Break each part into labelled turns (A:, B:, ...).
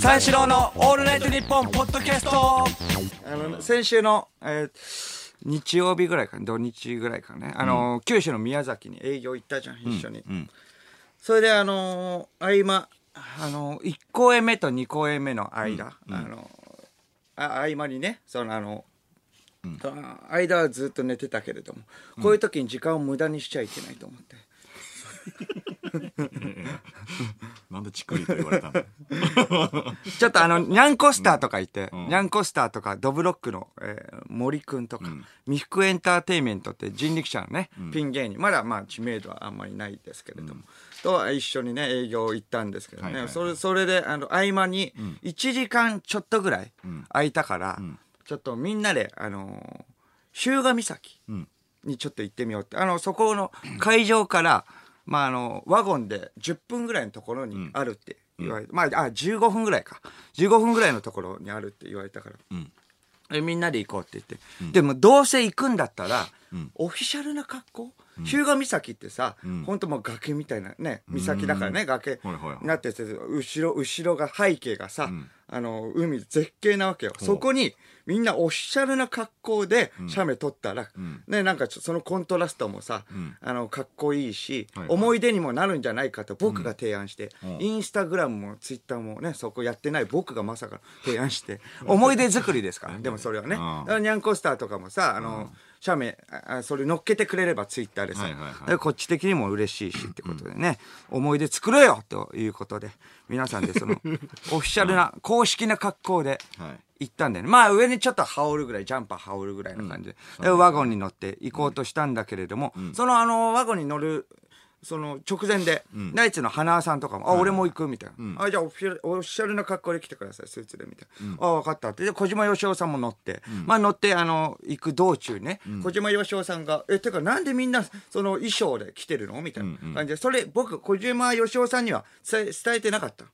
A: 三四郎のオールナイトニッポンポッドキャスト。あの先週の、えー日曜日ぐらいか土日ぐらいかねあの、九州の宮崎に営業行ったじゃん一緒に、
B: ん
A: それであの合間あの1公演目と2公演目の間、あのあ合間にねそのあの、その間はずっと寝てたけれども、こういう時に時間を無駄にしちゃいけないと思って。
B: なんでチクリと言われたの？
A: ちょっとあの、ニャンコスターとかいて、
B: ん。
A: ニャンコスターとか、ドブロックの、えー森くんとか、未福エンターテインメントって人力車のね、ピン芸人、まだまあ知名度はあんまりないですけれども、と一緒にね、営業行ったんですけどね、
B: はいはいはい。
A: それ、それで、あの、合間に、1時間ちょっとぐらい空いたから、ちょっとみんなで、あのー、日向岬
B: ん。
A: にちょっと行ってみようって、あの、そこの会場から、まあ、あの、ワゴンで10分ぐらいのところにあるって言われて、まあ、あ、15分ぐらいか。15分ぐらいのところにあるって言われたから。
B: ん
A: えみんなで行こうって言って。でも、どうせ行くんだったら、オフィシャルな格好日向岬ってさ、ほんともう崖みたいなね、岬だからね、崖になってて、後ろ、後ろが背景がさ、あの、海絶景なわけよ。そこに、みんなオフィシャルな格好で写メ撮ったら、ね、なんかそのコントラストもさ、あの、かっこいいし、
B: はいはい。
A: 思い出にもなるんじゃないかと僕が提案して、
B: ん。
A: インスタグラムもツイッターもね、そこやってない僕がまさか提案して、思い出作りですから、でもそれはね。ニャンコスターとかもさ、あの、写メ、あそれ乗っけてくれればツイッターでさ、
B: はいはいはい。
A: でこっち的にも嬉しいしってことでね、思い出作ろうよということで、皆さんでその、オフィシャルな、公式な格好で
B: はい。
A: 行ったんだよね。まあ上にちょっと羽織るぐらい、ジャンパー羽織るぐらいの感じで、でワゴンに乗って行こうとしたんだけれども、そのあの、ワゴンに乗る、その直前で、ナイツの花輪さんとかも、あ、俺も行くみたいな。あ、じゃあオフィシャル、オフィシャルな格好で来てください、スーツで、みたいな。あ、分かったって。で、小島よしおさんも乗って、まあ乗って、あの、行く道中ね、小島よしおさんが、え、てかなんでみんな、その衣装で来てるのみたいな感じで、それ、僕、小島よしおさんには伝え伝えてなかった。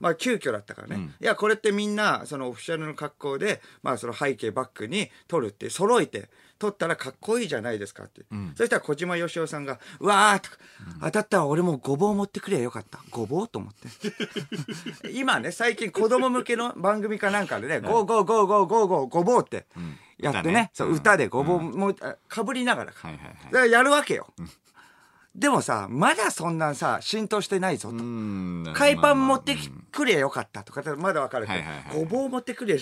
A: まあ急遽だったからね。いや、これってみんな、そのオフィシャルの格好で、まあその背景バックに撮るって、揃えて、撮ったらかっこいいじゃないですかって。そしたら小島よしおさんが、うわーとか、当たったら俺もごぼう持ってくればよかった。ごぼう？と思って。今ね、最近子供向けの番組かなんかでね、ゴーゴーゴーゴーゴーゴーごぼうってやってね、
B: 歌ね
A: そう歌でごぼうもあかぶりながらか。
B: はいはいはい
A: だからやるわけよ。でもさ、まだそんなさ、浸透してないぞと。
B: うん
A: 海パン持ってくれよかったとか、まだわかるけど、
B: はいはいはい
A: ごぼう持ってくれよ。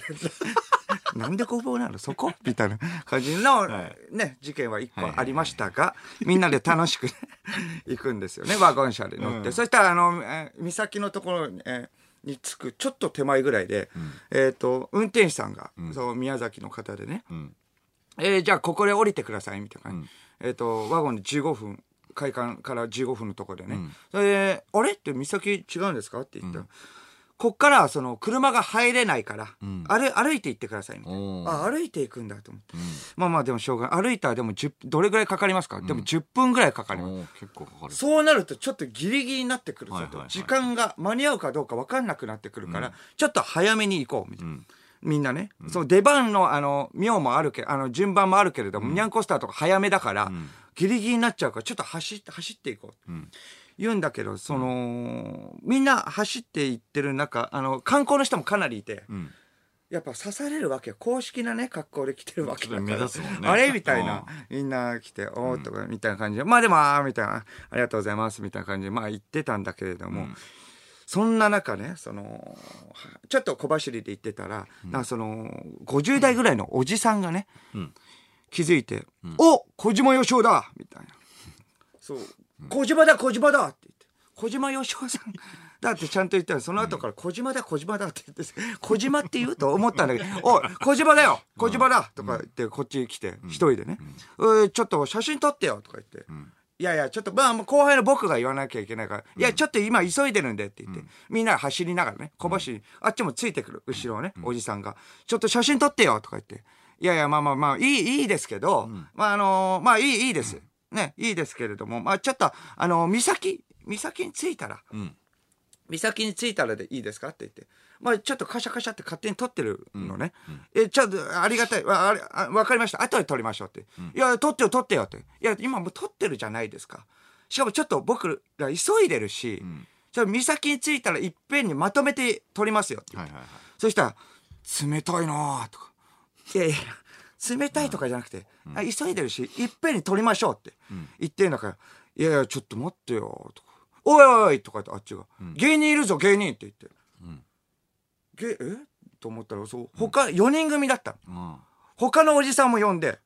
A: なんでごぼうなのそこ？みたいな感じの、
B: はい。
A: ね、事件は一個ありましたが、みんなで楽しくね行くんですよね、ワゴン車で乗って。
B: うん。
A: そしたら、あの、えー岬のところに、えーに着くちょっと手前ぐらいで、えっ、と、運転手さんが、そう、宮崎の方でね、
B: ん。
A: えーじゃあここで降りてくださいみたいな。感じ、えっ、とワゴンで15分開館から15分のところでね、それで「あれ?」って「岬違うんですか?」って言ったら、こっからその車が入れないから、歩歩いて行ってくださいみたい
B: お
A: なあ歩いていくんだと思って、まあまあでもしょうがない。歩いたらでも10どれぐらいかかりますか、でも10分ぐらいかかります、
B: 結構かかる。
A: そうなるとちょっとギリギリになってくるぞと、時間が間に合うかどうか分かんなくなってくるから、ちょっと早めに行こうみたいな。みんなね、その出番のあの妙もあるけあの順番もあるけれども、ニャンコスターとか早めだから、ギリギリになっちゃうからちょっと走って走っていこう、言うんだけどその、みんな走っていってる中あの観光の人もかなりいて、
B: ん。
A: やっぱ刺されるわけよ。公式なね格好で来てるわけだから。
B: 目立つもんね。
A: あれ？みたいな。みんな来て「おー」とかみたいな感じで、まあでもあーみたいな「ありがとうございます」みたいな感じで。まあ言ってたんだけれども、そんな中ねそのちょっと小走りで行ってたら、なんかその50代ぐらいのおじさんがね、
B: ん。
A: 気づいて「お小島よしおだ!」みたいな「そう小島だ小島だ!」って言って。小島よしおさん。だってちゃんと言ったらその後から小島だ小島だって言って。小島って言うと思ったんだけど「おい小島だよ。小島だ!」とか言ってこっち来て一人でね「うちょっと写真撮ってよ」とか言って。いやいや、ちょっと、まあ、後輩の僕が言わなきゃいけないから、いや、ちょっと今急いでるんでって言って、みんな走りながらね、小走り、あっちもついてくる、後ろをね、おじさんが、ちょっと写真撮ってよ。とか言って、いやいや、まあまあまあ、いい、いいですけど、まああのまあいい、いいです。ね、いいですけれども、まあちょっと、あの岬、岬に着いたら、
B: ん
A: 岬に着いたらでいいですかって言って。まあちょっとカシャカシャって勝手に撮ってるのね。え、ちょっとありがたい。わあれあわかりました。後で撮りましょうって。いや、撮ってよ、撮ってよって。いや、今もう撮ってるじゃないですか。しかもちょっと僕ら急いでるし、じゃあ岬に着いたらいっぺんにまとめて撮りますよって。
B: はいはいはい。
A: そしたら、冷たいなとか。いやいや、冷たいとかじゃなくて、あ急いでるし、いっぺんに撮りましょうって言ってんだから、いやいや、ちょっと待ってよ、とか。おいおいおいとかってあっちが、芸人いるぞ、芸人って言って。芸、え？と思ったら、そう、他、4人組だった。他のおじさんも呼んで、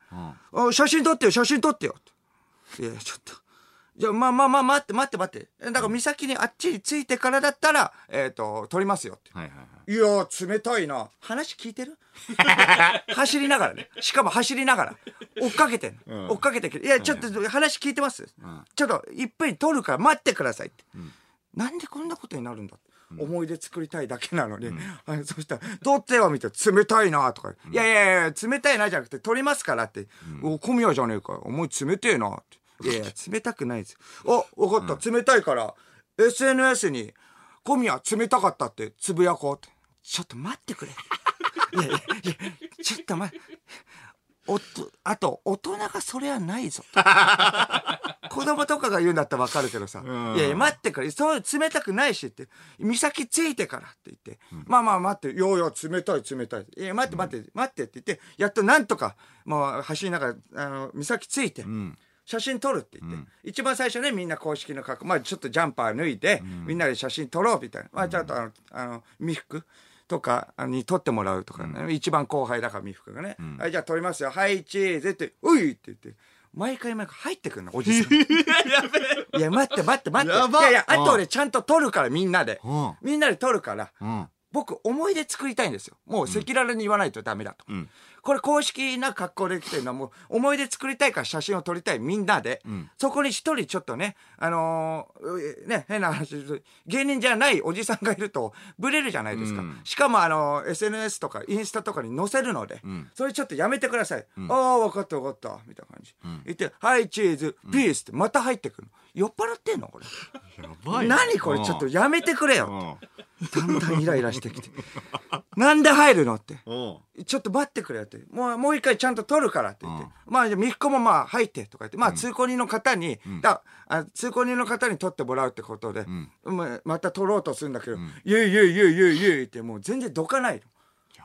A: 写真撮ってよ、写真撮ってよって。いや、ちょっと。じゃあ、まあまあまあ、待って待って待って。えだから、岬にあっちに着いてからだったら、えっ、と、撮りますよって。
B: はいはいはい。
A: いやー、冷たいな。話聞いてる？走りながらね。しかも走りながら。追っかけてんの、
B: うん
A: 追っかけて。いや、ちょっと話聞いてます、ちょっと、いっぺんに撮るから待ってくださいって。なんでこんなことになるんだって。思い出作りたいだけなのに。あそしたら、撮ってよ見て、冷たいなとか。いやいやいや、冷たいなじゃなくて、撮りますからって。お、小宮じゃねえかよ。思い冷てえなって。いやいや、冷たくないですよ。あ、わかった。冷たいから、SNS に、小宮冷たかったってつぶやこうって。ちょっと待ってくれ。いやいやいや、ちょっと待って。おと、あと、大人がそれはないぞ。子供とかが言うんだったらわかるけどさ。
B: ん
A: いやいや、待ってくれ。そう、冷たくないしって。岬ついてからって言って。まあまあ待って。いやいや、冷たい冷たい。いや、待って待って、待ってって言って、やっとなんとか、もう走りながら、あの、岬ついて。
B: ん
A: 写真撮るって言って、一番最初ねみんな公式の格好。まあちょっとジャンパー脱いで、みんなで写真撮ろうみたいな、まあちょっとあのあの未服とかに撮ってもらうとかね、一番後輩だから未服がね、はいじゃあ撮りますよ。はいチーズって「おい!」って言って。毎回毎回入ってくるのおじさん。いや待って待って待って。
B: やば。
A: いやいやあと俺ちゃんと撮るからみんなで、
B: うん。
A: みんなで撮るから、
B: うん。
A: 僕思い出作りたいんですよ。もう赤裸々に言わないとダメだと、
B: ん
A: これ公式な格好で来てるのはもう思い出作りたいから写真を撮りたいみんなで、
B: ん。
A: そこに一人ちょっとねあのーね変な話芸人じゃないおじさんがいるとブレるじゃないですか、
B: うん。
A: しかもあのー SNS とかインスタとかに載せるので、
B: ん。あ
A: それちょっとやめてください、ああ分かった分かった。みたいな感じ、言って「はいチーズピース」ってまた入ってくるの。酔っ払ってんのこれ。
B: やばい。
A: 何これ？ちょっとやめてくれよ。
B: うん。
A: だんだんイライラしてきて。なんで入るの？って。
B: うん。
A: ちょっと待ってくれよって。もう、もう一回ちゃんと取るからって言って。
B: うん
A: まあ、じゃあ、みっこもまあ、入ってとか言って。まあ、通行人の方に、だあ通行人の方に取ってもらうってことで、まあまた取ろうとするんだけど、イエイイエイイエイイエイイエイってもう全然どかないの。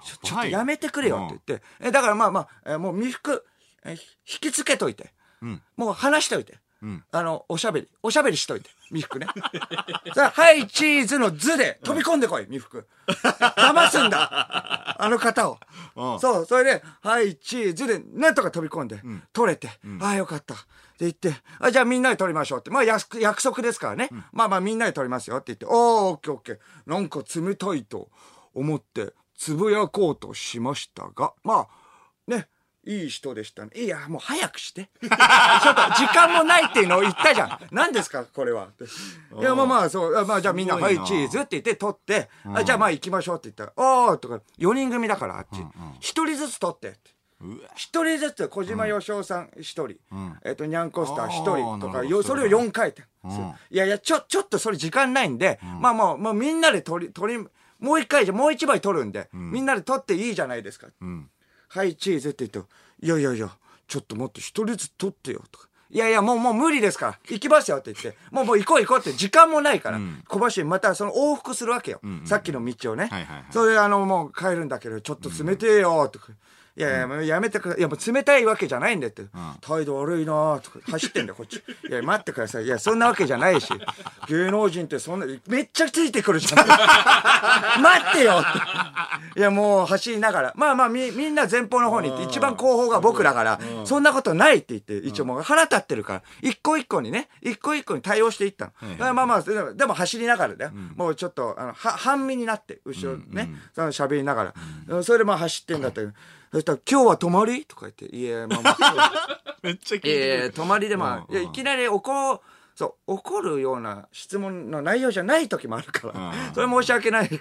A: ちょちょっとやめてくれよって言って。えだからまあまあ、えもう未服、え引き付けといて。
B: うん。
A: もう話しといて。
B: ん
A: あの、おしゃべり。おしゃべりしといて。未服ね。さあ、はい、チーズの図で飛び込んでこい、未服。騙すんだ。あの方を。
B: うん
A: そう、それで、はい、チーズで、なんとか飛び込んで、取れて、ああ、よかった。って言って、あ、じゃあみんなで取りましょうって。まあ、約約束ですからね。まあまあ、みんなで取りますよって言って、おー、オッケーオッケー。なんか冷たいと思って、つぶやこうとしましたが、まあ、ね、いい人でしたね。いや、もう早くして。ちょっと時間もないっていうのを言ったじゃん。何ですか、これは。いや、まあまあ、そう、あまあじゃあみんな、はいい、チーズって言って取って、あじゃあまあ行きましょうって言ったら、おーとか、4人組だからあっち。一人ずつ取って。一人ずつ小島よしおさん一人、えっとにゃんこスター一人とかよそれを4回転、いやいやちょちょっとそれ時間ないんで、まあもうもうみんなで取り取りもう一回じゃもう一枚取るんで、みんなで取っていいじゃないですか、
B: うん。
A: はいチーズって言うといやいやいやちょっともっと一人ずつ取ってよとか。いやいやもうもう無理ですから。行きますよって言って。もうもう行こう行こうって時間もないから、小橋にまたその往復するわけよ、さっきの道をね、それであのもう帰るんだけどちょっと冷てえよとか。いやいや、もうやめてください。いや、もう冷たいわけじゃないんだって。態度悪いなーとか、走ってんだよ、こっち。いや、待ってください。いや、そんなわけじゃないし。芸能人ってそんな、めっちゃついてくるじゃん。待ってよって。いや、もう走りながら。まあまあ、み、みんな前方の方に行って、一番後方が僕だから、そんなことないって言って、一応もう腹立ってるから、一個一個にね、一個一個に対応していったの。まあまあ、でもでも走りながらだよ。もうちょっと、あの、は、半身になって、後ろね、喋りながら。それでまあ走ってんだったけど、そしたら、今日は泊まり？とか言って、いや、まあまあ、
B: めっちゃ聞いて
A: ええ
B: る。
A: 泊まりでまあ、
B: うん
A: いやいきなり怒るそう怒るような質問の内容じゃない時もあるから、
B: うん
A: それ申し訳ないし、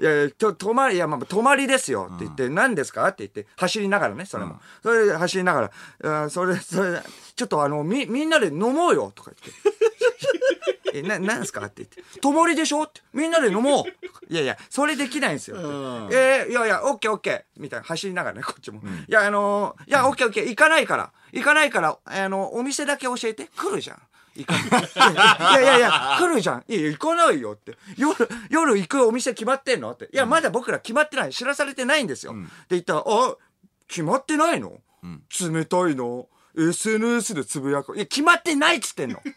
A: いやいやと泊まりいやまあ泊まりですよって言って、何ですか？って言って走りながらねそれも、それで走りながらあそれそれちょっとあのみみんなで飲もうよとか言って。え、な、なんすか？って言って。泊まりでしょ？って。みんなで飲もう。いやいや、それできないんですよえーいやいや、オッケーオッケー。みたいな、走りながらね、こっちも。いや、あのーいや、オッケーオッケー。行かないから。行かないから、あの、お店だけ教えて。来るじゃん。行かない。いやいやいや、来るじゃん。いやいや、行かないよって。夜、夜行くお店決まってんの？って。いや、まだ僕ら決まってない。知らされてないんですよ。って言ったら、あ、決まってないの、冷たいの ?SNS でつぶやく。いや、決まってないっつってんの。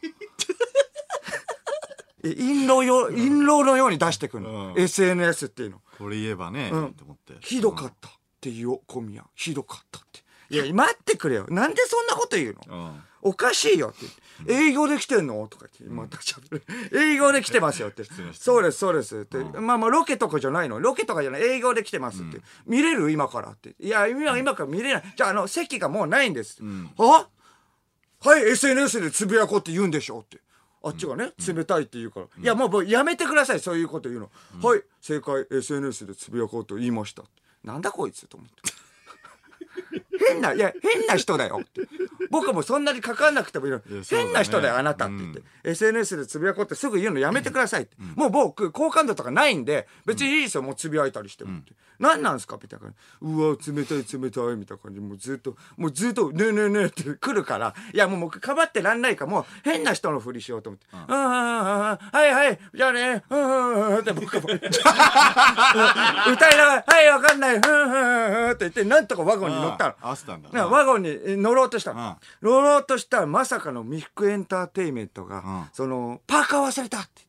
A: え印籠よ、印籠のように出してくるの。
B: うん
A: SNS っていうの。
B: これ言えばね、
A: うん
B: と思って。
A: ひどかったって言おう、小宮。ひどかったって。いや、待ってくれよ。なんでそんなこと言うの？
B: うん。
A: おかしいよって言って。営業で来てんの？とか言って、また喋る。営業で来てますよって。そうです、そうです。って。まあまあ、ロケとかじゃないの。ロケとかじゃない。営業で来てますって。見れる？今からって。いや、今、今から見れない。じゃあ、あの、席がもうないんです。は？はい SNS でつぶやこうって言うんでしょってあっちがね、冷たいって言うから、いやもうもうやめてくださいそういうこと言うの、はい正解。SNS でつぶやこうと言いました。なんだこいつと思って変ないや変な人だよ。って僕もそんなに関わんなくてもいいの、
B: いね。
A: 変な人だよあなたって。言って、SNS でつぶやこうってすぐ言うのやめてくださいって、もう僕好感度とかないんで別にいいですよもうつぶやいたりしてもって、何なんすか？みたいな感じ。うわ冷たい冷たいみたいな感じ。もうずっともうずっとねえねえねえって来るから。いやもう僕かばってらんないからもう変な人のふりしようと思って「うん。うんうんうんはいはい。じゃあね。うんうんうん」って僕も歌いながら「はいわかんない。うんうんうん」って言ってなんとかワゴンに乗ったの。
B: 合わせたんだ。
A: なワゴンに乗ろうとしたの、
B: うん。
A: 乗ろうとしたらまさかのミックエンターテイメントが、
B: ん。
A: そのパーカー忘れたって。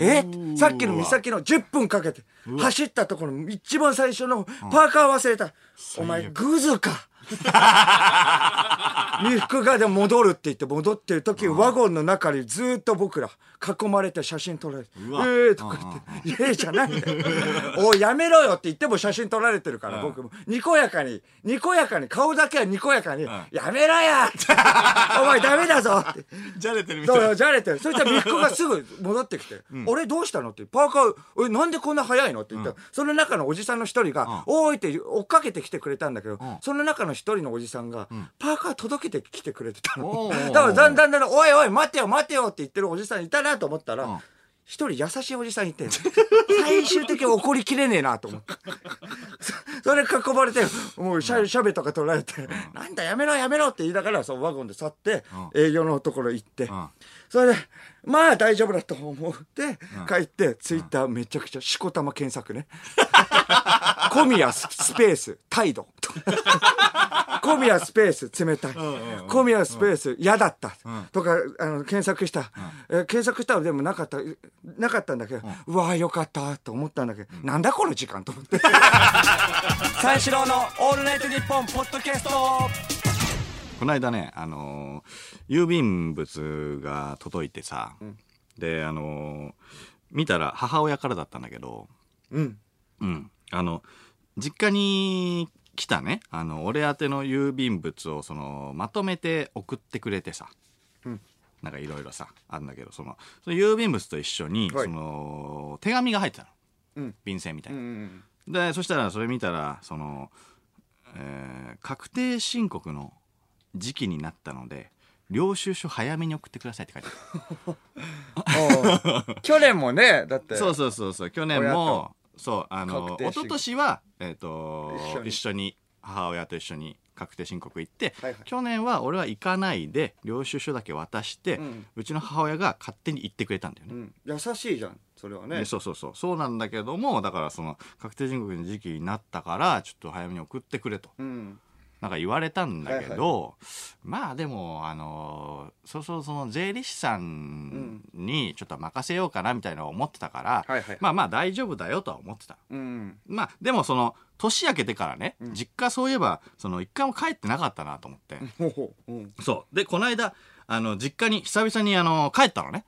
A: え？さっきの岬の10分かけて走ったところの一番最初のパーカー忘れた、お前グズか 未服がでも戻るって言って戻ってる時ワゴンの中にずっと僕ら囲まれて写真撮られて「え
B: うわ
A: ー」とか言って「ええじゃないんだよおいやめろよ」って言っても写真撮られてるから僕もにこやかににこやかに顔だけはにこやかに「やめろや!」って「お前ダメだぞ!」って
B: じゃれてるみたいな。
A: じゃれてるそしたらミックがすぐ戻ってきて「俺どうしたの?」って「パーカーえなんでこんな早いの?」って言ったら、その中のおじさんの一人が「おーい」って追っかけてきてくれたんだけど、その中の一人のおじさんが、パーカー届けてきてくれてたの。だからだんだんだんだん「おいおい待てよ待てよ」って言ってるおじさんいたなと思ったら、
B: ん。
A: 一人優しいおじさんいて最終的に怒りきれねえなと思ってそ それ囲まれてもうシャシャベとか取られて「なんだやめろやめろ」って言いながらそのワゴンで去って営業のところ行って
B: ん。
A: それでまあ大丈夫だと思って帰ってツイッターめちゃくちゃしこたま検索ね。小宮ススペース態度 小宮スペース冷たい。小宮スペース嫌だった。とかあの検索した。え検索したらでもなかった。なかったんだけどうわよかったと思ったんだけどなんだこの時間と思って。三四郎の「オールナイトニッポン」ポッドキャスト。
B: この間ね、あのー郵便物が届いてさ、で、あのー見たら母親からだったんだけど、
A: うん。
B: うん、あの、実家に来たね、あの、俺宛ての郵便物を、その、まとめて送ってくれてさ、
A: うん。
B: なんかいろいろさ、あるんだけど、その、その郵便物と一緒に、
A: はい。
B: その、手紙が入ってたの。
A: うん。
B: 便箋みたいな。
A: うん
B: でそしたらそれ見たらその、えー確定申告の時期になったので領収書早めに送ってくださいって書いてある。
A: 去年もねだって。
B: そうそうそうそう。去年
A: 親
B: もそうあの
A: 確定申告。
B: 一昨年はえっ、と
A: 一緒に。
B: 一緒に母親と一緒に確定申告行って、
A: はいはい。
B: 去年は俺は行かないで領収書だけ渡して、
A: う
B: うんちの母親が勝手に行ってくれたんだよね、
A: うん、優しいじゃんそれはね。
B: でそうそうそう。そうなんだけどもだからその確定申告の時期になったからちょっと早めに送ってくれと。
A: うん
B: なんか言われたんだけど、
A: はい
B: まあでもあのそうそうその税理士さんにちょっと任せようかなみたいなのを思ってたから、
A: はいはい。
B: まあまあ大丈夫だよとは思ってた。
A: うん。
B: まあでもその年明けてからね、実家そういえばその一回も帰ってなかったなと思って、
A: ほうん。
B: そう。でこの間あの実家に久々にあの帰ったのね、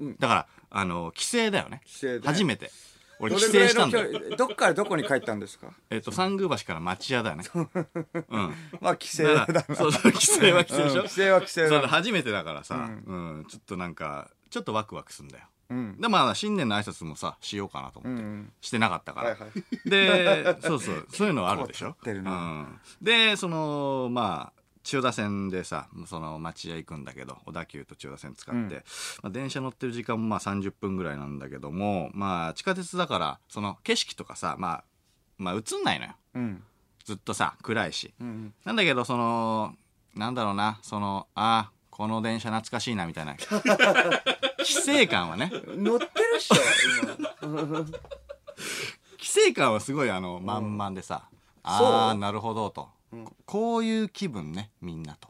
A: うん。
B: だからあの帰省だよね。
A: 帰省で。
B: 初めて俺
A: ど
B: 帰省したんだ。よ
A: どっからどこに帰ったんですか？
B: えっと三宮橋から町屋だよねう。ん。
A: まあ帰省だな。
B: そうそう帰省は帰省でしょ、
A: うん帰省は帰省だ
B: そう初めてだからさ、うん。ちょっとなんかちょっとワクワクすんだよ。
A: うん。
B: でまあ新年の挨拶もさしようかなと思って、
A: うん
B: してなかったから、
A: はいはい。
B: でそうそうそういうのあるでしょ？
A: 凝ってるな。
B: うん、でそのまあ千代田線でさその町屋行くんだけど小田急と千代田線使って、
A: うん。
B: まあ、電車乗ってる時間もまあ30分ぐらいなんだけどもまあ地下鉄だからその景色とかさまあまあ映んないのよ。
A: うん。
B: ずっとさ暗いし。
A: うん
B: なんだけどそのなんだろうなそのあーこの電車懐かしいなみたいな。規制感はね。
A: 乗ってるっしょ今。
B: 規制感はすごいあの満々でさ、ああ
A: そう
B: なるほどと、こういう気分ねみんなと。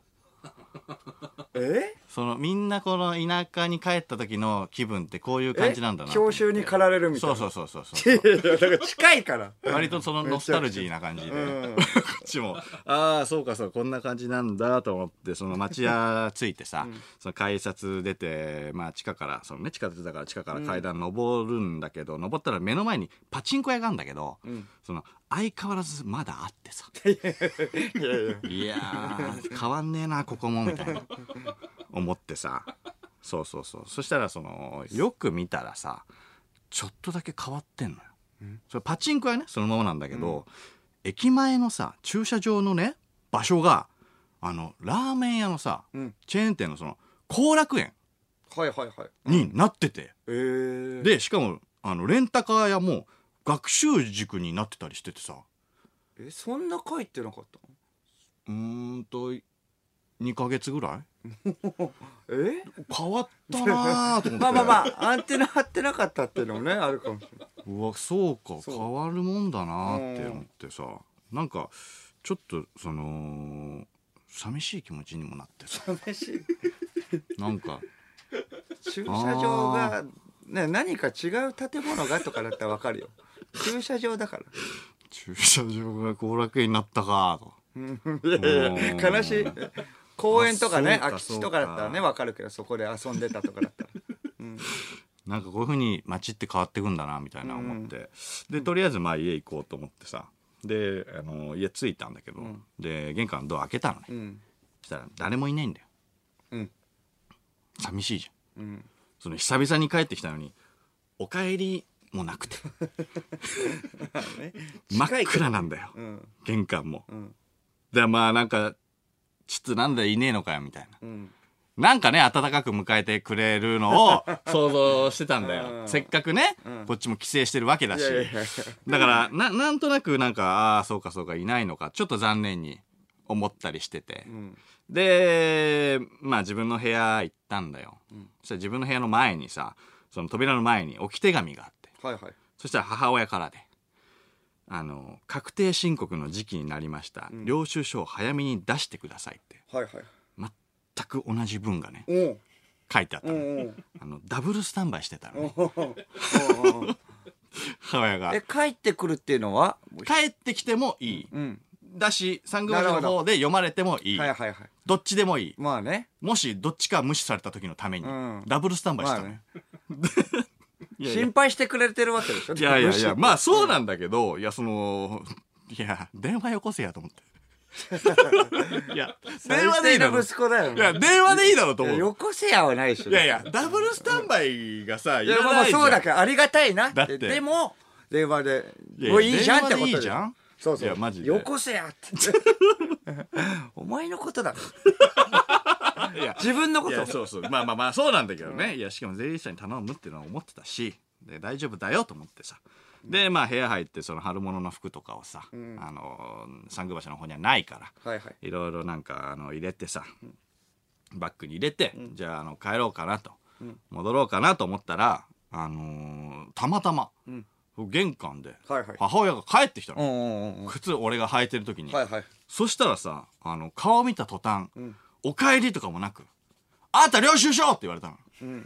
A: え？
B: そのみんなこの田舎に帰った時の気分ってこういう感じなんだなと思って。
A: 教習に駆られるみたいな。
B: そうそうそうそうそう
A: いやいやだから近いから。
B: 割とそのノスタルジーな感じで、
A: うん。
B: こっちもああそうかそうこんな感じなんだと思ってその町屋着いてさ、その改札出てまあ地下からそのね地下鉄だから地下から階段登るんだけど、登ったら目の前にパチンコ屋があるんだけど、その相変わらずまだあってさ。
A: いや
B: 変わんねえなここもみたいな。思ってさ。そうそうそう。そしたらそのよく見たらさちょっとだけ変わってんのよ、それパチンコ屋ねそのままなんだけど、駅前のさ駐車場のね場所があのラーメン屋のさ、
A: うん。
B: チェーン店のその後楽園
A: はいはいはい。
B: になってて、
A: えー、
B: でしかもあのレンタカー屋も学習塾になってたりしててさ。
A: えそんな書いてなかった
B: うーんと2ヶ月ぐらい。
A: え？
B: 変わったなーと思って。
A: まあまあまあアンテナ張ってなかったっていうのもねあるかもしれない。う
B: わそうか。
A: そう。
B: 変わるもんだなって思ってさ。なんかちょっとその寂しい気持ちにもなってさ。
A: 試し
B: なんか。
A: 駐車場がね何か違う建物がとかだったらわかるよ。駐車場だから。
B: 駐車場が後楽園になったかと。
A: いやいや悲しい。公園とかね空き地とかだったらねわかるけどそこで遊んでたとかだったら。
B: なんかこういうふうに街って変わってくんだなみたいな思って、でとりあえずまあ家行こうと思ってさ。であの家着いたんだけど、で玄関のドア開けたのね、
A: うん。
B: そしたら誰もいないんだよ。
A: うん。
B: 寂しいじゃん。
A: うん
B: その久々に帰ってきたのにお帰りもなくて。
A: ね。
B: 真っ暗なんだよ、
A: うん。
B: 玄関も、
A: ん。
B: でまあなんかちょっとなんだいねえのかよみたいな。
A: うん。
B: なんかね温かく迎えてくれるのを 想像してたんだよ、
A: うん。
B: せっかくね、
A: うん。
B: こっちも帰省してるわけだし。だからななんとなくなんかああそうかそうかいないのかちょっと残念に思ったりしてて、
A: うん
B: でまあ自分の部屋行ったんだよ、そしたら自分の部屋の前にさその扉の前に置き手紙があって。
A: はいはい。
B: そしたら母親からで、あの、確定申告の時期になりました。領収書を早めに出してくださいって、
A: はいはい。
B: 全く同じ文がね、書いてあったの。あの、ダブルスタンバイしてたのね、母親が。
A: え。帰ってくるっていうのは？
B: 帰ってきてもいい。
A: うん。
B: だし、サングラスの方で読まれてもいい。
A: はいはいはい
B: どっちでもいい。
A: まあね。
B: もしどっちか無視された時のために、
A: うん。
B: ダブルスタンバイし
A: まあ
B: た
A: ね。
B: いやいや。
A: 心配してくれてるわけでしょ。
B: いやいや。いや、まあそう
A: な
B: なんだけど、いや、その、いや、電話よこせやと思って。いや、電話でいいだろ。い
A: 息子だよ。
B: や、電話でいいだろうと思う。
A: よこせやはないでしょ。
B: いやいや、ダブルスタンバイがさ、い
A: いやまあまあ
B: じゃん。
A: そうだけどありがたいな。
B: だって。
A: でも電話で
B: いや
A: もういいじゃんってこと
B: 電話でいいじゃん。
A: そうそう。
B: いやマジで。
A: よこせやって お前のことだ
B: いや、
A: 自分のこと
B: そうそう。まあまあまあ、そうなんだけどね。いや、しかも税理士さんに頼むっていうのは思ってたし、で、大丈夫だよと思ってさ。で、まあ部屋入って、その春物の服とかをさ、あの、三宮橋の方にはないから、
A: はいはい。
B: いろいろなんかあの入れてさ、バッグに入れて、じゃああの帰ろうかなと、戻ろうかなと思ったら、あのーたまたま、玄関で母親が帰ってきたの、
A: うんうんうんうん。
B: 靴俺が履いてる時に、そしたらさあの顔見た途端、お帰りとかもなく「あんた領収書!」って言われたの、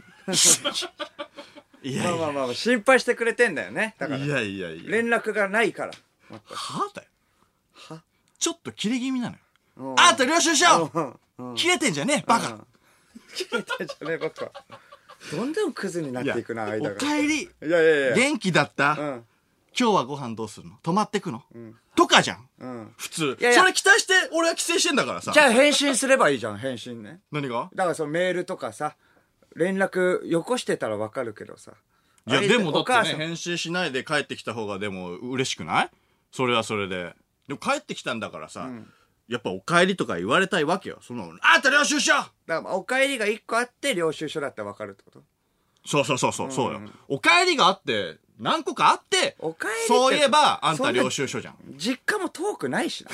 B: いやいや。
A: まあまあまあまあ心配してくれてんだよね。だから。
B: いやいやいや。
A: 連絡がないから。
B: はだよ。ちょっと切れ気味なのよ。
A: うん
B: あんた領収書！
A: うん
B: 切れてんじゃねえバカ、
A: 切れてんじゃねえばっかどんどんクズになっていくな間
B: お
A: が
B: 帰り。
A: いやいやいや。
B: 元気だった、
A: うん。
B: 今日はご飯どうするの？泊まってくの、とかじゃん。
A: うん。
B: 普通。
A: いやいや。
B: それ期待して俺は帰省してんだからさ。
A: じゃあ返信すればいいじゃん返信ね。
B: 何が？
A: だからそのメールとかさ連絡よこしてたらわかるけどさ。
B: いや
A: あれ
B: でもだってね返信しないで帰ってきた方がでも嬉しくない？それはそれで。でも帰ってきたんだからさ、やっぱお帰りとか言われたいわけよ。そのあんた領収書。
A: だからお帰りが1個あって領収書だったらわかるってこと？
B: そうそうそうそう、そうよ。お帰りがあって何個かあって
A: お帰りって
B: そういえばあんた領収書じゃん。
A: 実家も遠くないしな。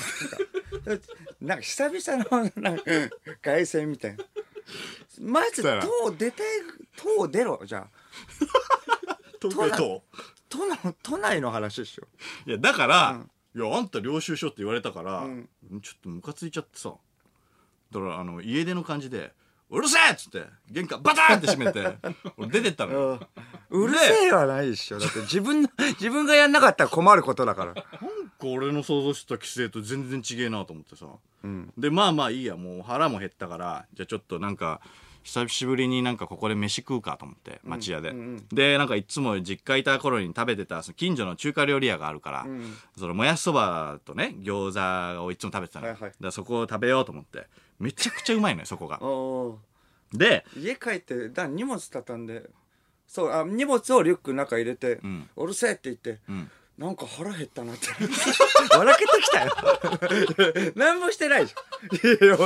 A: なんかなんか久々のなんか凱旋みたいな。まず
B: したら
A: 塔出て塔出ろじゃあ。
B: 東京都
A: 都内都内の話でしょ
B: いやだから、いやあんた領収書って言われたから、
A: ん。
B: ちょっとムカついちゃってさ。だからあの家出の感じで「うるせえ!」っつって玄関バターンって閉めて 俺出てったのよ。
A: うるせえはないでしょ。だって自分の 自分がやんなかったら困ることだから。
B: なんか俺の想像してた規制と全然違えなと思ってさ、
A: ん。
B: でまあまあいいやもう腹も減ったからじゃあちょっとなんか久しぶりになんかここで飯食うかと思って町屋で、でなんかいつも実家いた頃に食べてたその近所の中華料理屋があるから、そのもやしそばとね餃子をいつも食べてたの、
A: はいはい。
B: だそこを食べようと思って。めちゃくちゃうまいのよそこが。
A: お
B: で
A: 家帰ってだ荷物畳んで。そうあ荷物をリュックの中入れて「
B: ん
A: うるせえ」って言って、
B: ん
A: なんか腹減ったなって。笑けてきたよ。何もしてないじゃん。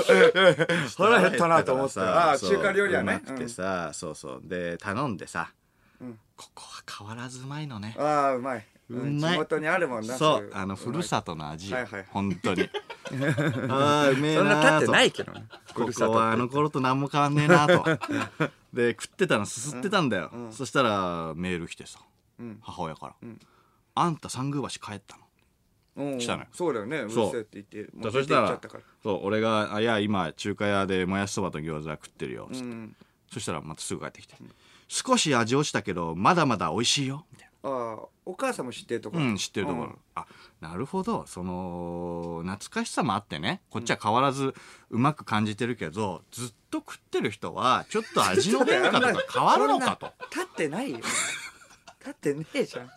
A: 腹減ったなと思ってああ中華料理はね。
B: うまくてさ、そうそう。で頼んでさ、
A: ん。
B: ここは変わらずうまいのね。
A: うんああうまい、
B: うまい。
A: 地元にあるもんな
B: そう
A: い
B: あのふるさとの味よ、
A: はいはい
B: 本当に。ああうめえ
A: そんな
B: なーと
A: 経ってないけどね。
B: ここはあの頃と何も変わんねえなと。で食ってたのすすってたんだよ、そしたらメール来てさ、
A: ん。
B: 母親から、あんた三宮橋帰ったの？
A: うん。
B: 来たのよ。
A: そうだよね。う。るせ
B: そう
A: えって言っても
B: だ
A: う出て
B: そしたら
A: 行っちゃったから。
B: そう俺が「あいや今中華屋でもやしそばと餃子食ってるよ」つって、
A: うん。
B: そしたらまたすぐ帰ってきて、少し味落ちたけどまだまだ美味しいよ」みたいな。
A: ああお母さんも知ってるとこ
B: うん、知ってるところ、
A: うん。
B: あなるほど。その懐かしさもあってね。こっちは変わらずうまく感じてるけど、ずっと食ってる人はちょっと味の変化とか 変わるのかと。
A: 立ってないよ立ってねえじゃん。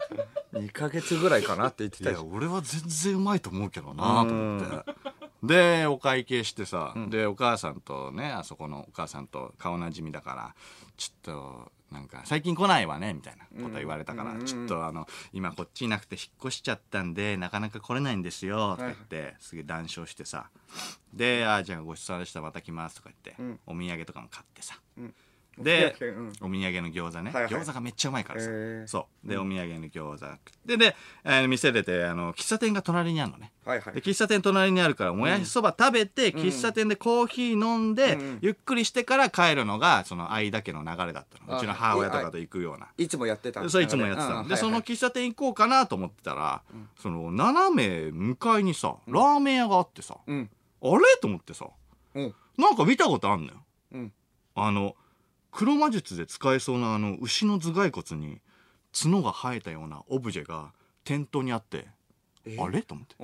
A: 2ヶ月ぐらいかなって言って
B: いや
A: たじゃん
B: 俺は全然うまいと思うけどなと思って。でお会計してさ、でお母さんとねあそこのお母さんと顔なじみだからちょっとなんか最近来ないわねみたいなこと言われたから、ちょっとあの今こっちいなくて引っ越しちゃったんでなかなか来れないんですよとか言って、すげえ談笑してさ。で「あじゃあごちそうさまでしたまた来ます」とか言って、
A: ん。
B: お土産とかも買ってさ、
A: ん
B: で、
A: お土産。うん。
B: お土産の餃子ね、
A: はいはい。
B: 餃子がめっちゃうまいからさ、
A: へー。
B: そう。でお土産の餃子。食ってで、えー店出てあの喫茶店が隣にあるのね。
A: はいはい
B: で喫茶店隣にあるからもやしそば食べて、喫茶店でコーヒー飲んで、
A: うん。
B: ゆっくりしてから帰るのがその間家の流れだったの。
A: あ
B: うちの母親とかと行くような。
A: いつもやってた
B: そういつもやってたの、で、その喫茶店行こうかなと思ってたら、その斜め向かいにさラーメン屋があってさ、
A: うん。
B: あれ？と思ってさ。
A: うん。
B: なんか見たことあんのよ。
A: うん。
B: あの黒魔術で使えそうなあの牛の頭蓋骨に角が生えたようなオブジェが店頭にあって
A: え？
B: あれ？と思って。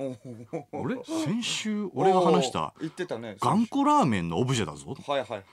A: おお
B: あれ？先週俺が話した
A: 言ってたね
B: 頑固ラーメンのオブジェだぞ
A: はいはいはい。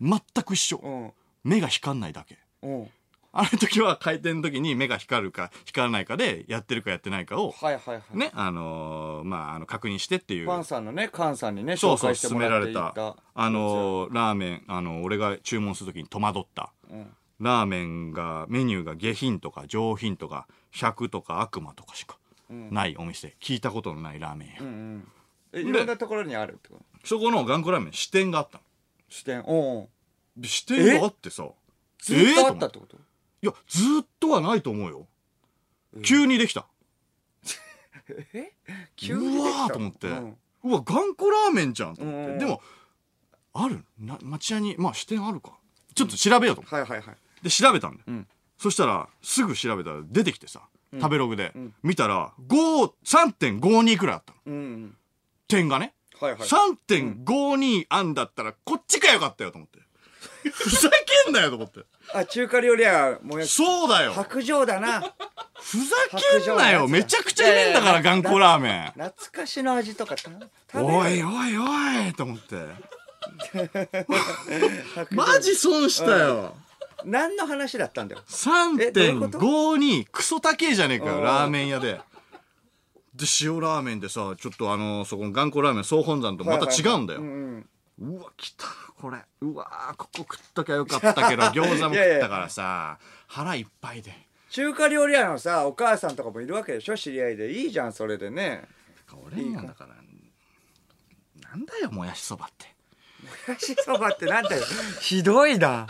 B: 全く一緒。
A: うん。
B: 目が光んないだけ。
A: うん
B: あの時は開店の時に目が光るか光らないかでやってるかやってないかを
A: はいはいはい。
B: ねあのーまああの確認してっていう。
A: パンさんのねカンさんにね紹
B: そうそう
A: 介してもらって
B: 勧められ
A: いった
B: たあのーラーメンあの俺が注文する時に戸惑った。
A: うん。
B: ラーメンがメニューが下品とか上品とか100とか悪魔とかしかないお店。聞いたことのないラーメン屋、
A: うんうん。えいろんなところにあるってこと？
B: そこの頑固ラーメン支店があったの。
A: 視点おう
B: で支店があってさ。
A: ずっとあった
B: えー
A: ってこと？
B: いやずーっとはないと思うよ、急にできた。
A: え？
B: うわーと思って、
A: う
B: わ頑固ラーメンじゃんと思って、
A: うん。
B: でもある？な町屋にまあ支店あるか。ちょっと調べようと思って、
A: はいはいはい。
B: で調べたんだよ、
A: うん。
B: そしたらすぐ調べたら出てきてさ、食べログで、見たら5 3.52くらいあったの。
A: うん
B: 点がね、
A: はいはい。
B: 3.52あんだったらこっちかよかったよと思ってふざけんなよと思って。
A: あ中華料理屋もやし。
B: そうだよ。
A: 白状だな。
B: ふざけんなよ。めちゃくちゃうめえんだから頑固ラーメン。
A: 懐かしの味とか
B: おいおいおいと思って。マジ損したよ。
A: 何の話だったんだよ。えどういうこと
B: ？3.52クソ高えじゃねえか
A: うん。
B: よラーメン屋で。で塩ラーメンでさちょっとあのそこの頑固ラーメン総本山とまた違うんだよ、
A: う
B: わ来たこれ。うわここ食っときゃよかったけど 餃子も食ったからさ腹いっぱいで。
A: 中華料理屋のさお母さんとかもいるわけでしょ知り合いで。いいじゃんそれでね。
B: 俺にはだからなんだよもやしそばって。
A: もやしそばってなんだよ。ひどいな。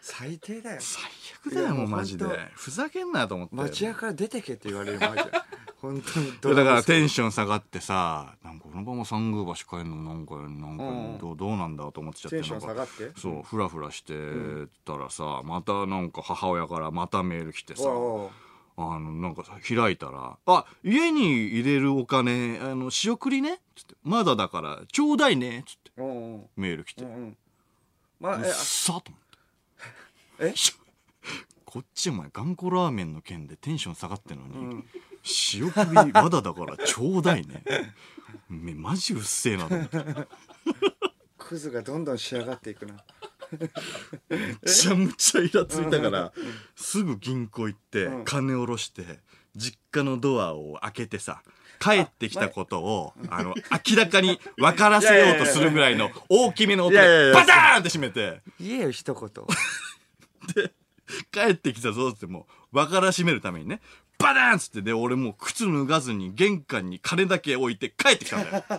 A: 最低だよ。
B: 最悪だよ
A: もう
B: マジで。ふざけんなよと思って。
A: 町屋から出てけって言われるマジで。本当に
B: だからテンション下がってさなんかこのまま三宮橋帰るのなんかなんか
A: うん。
B: どうどうなんだと思っちゃって
A: テンション下がって？
B: そうフラフラしてたらさまたなんか母親からまたメール来てさあのなんかさ開いたら「あ家に入れるお金あの仕送りね」つって「まだだからちょうだいね」つって。メール来て。
A: うんうん。まあえ
B: さと思って。
A: え？
B: こっちお前頑固ラーメンの件でテンション下がってんのに、
A: うん。
B: 仕送りまだだからちょうだいね。めマジうっせえなと思って。
A: クズがどんどん仕上がっていくな。
B: めちゃむちゃイラついたからすぐ銀行行って
A: うん。
B: 金下ろして実家のドアを開けてさ帰ってきたことをあの明らかに分からせようとするぐらいの大きめの音でバターンって閉めて。
A: 言えよ一言
B: 帰ってきたぞってもう分からしめるためにねバターンっつってで俺もう靴脱がずに玄関に金だけ置いて帰ってきたんだよ。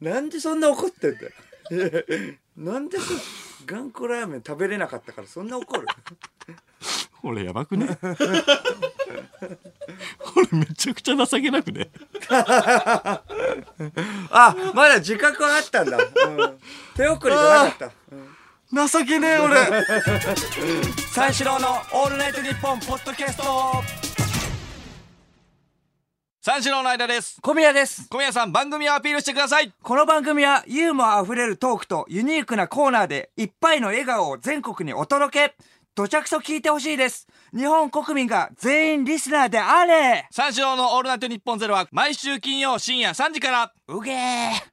A: なんでそんな怒ってんだよ。なんでそ頑固ラーメン食べれなかったからそんな怒る？
B: これやばくね？これめちゃくちゃ情けなくね？
A: あまだ自覚はあったんだ、うん、手送りじゃなかった、うん
B: 情けねえ俺。
A: 三四郎の「オールナイトニッポン」ポッドキャスト。
B: 三四郎の間です。
A: 小宮です。
B: 小宮さん番組をアピールしてください。
A: この番組はユーモアあふれるトークとユニークなコーナーでいっぱいの笑顔を全国にお届け。どちゃくそ聞いてほしいです。日本国民が全員リスナーであれ。
B: 三四郎のオールナイトニッポンゼロは毎週金曜深夜3時から。
A: うげー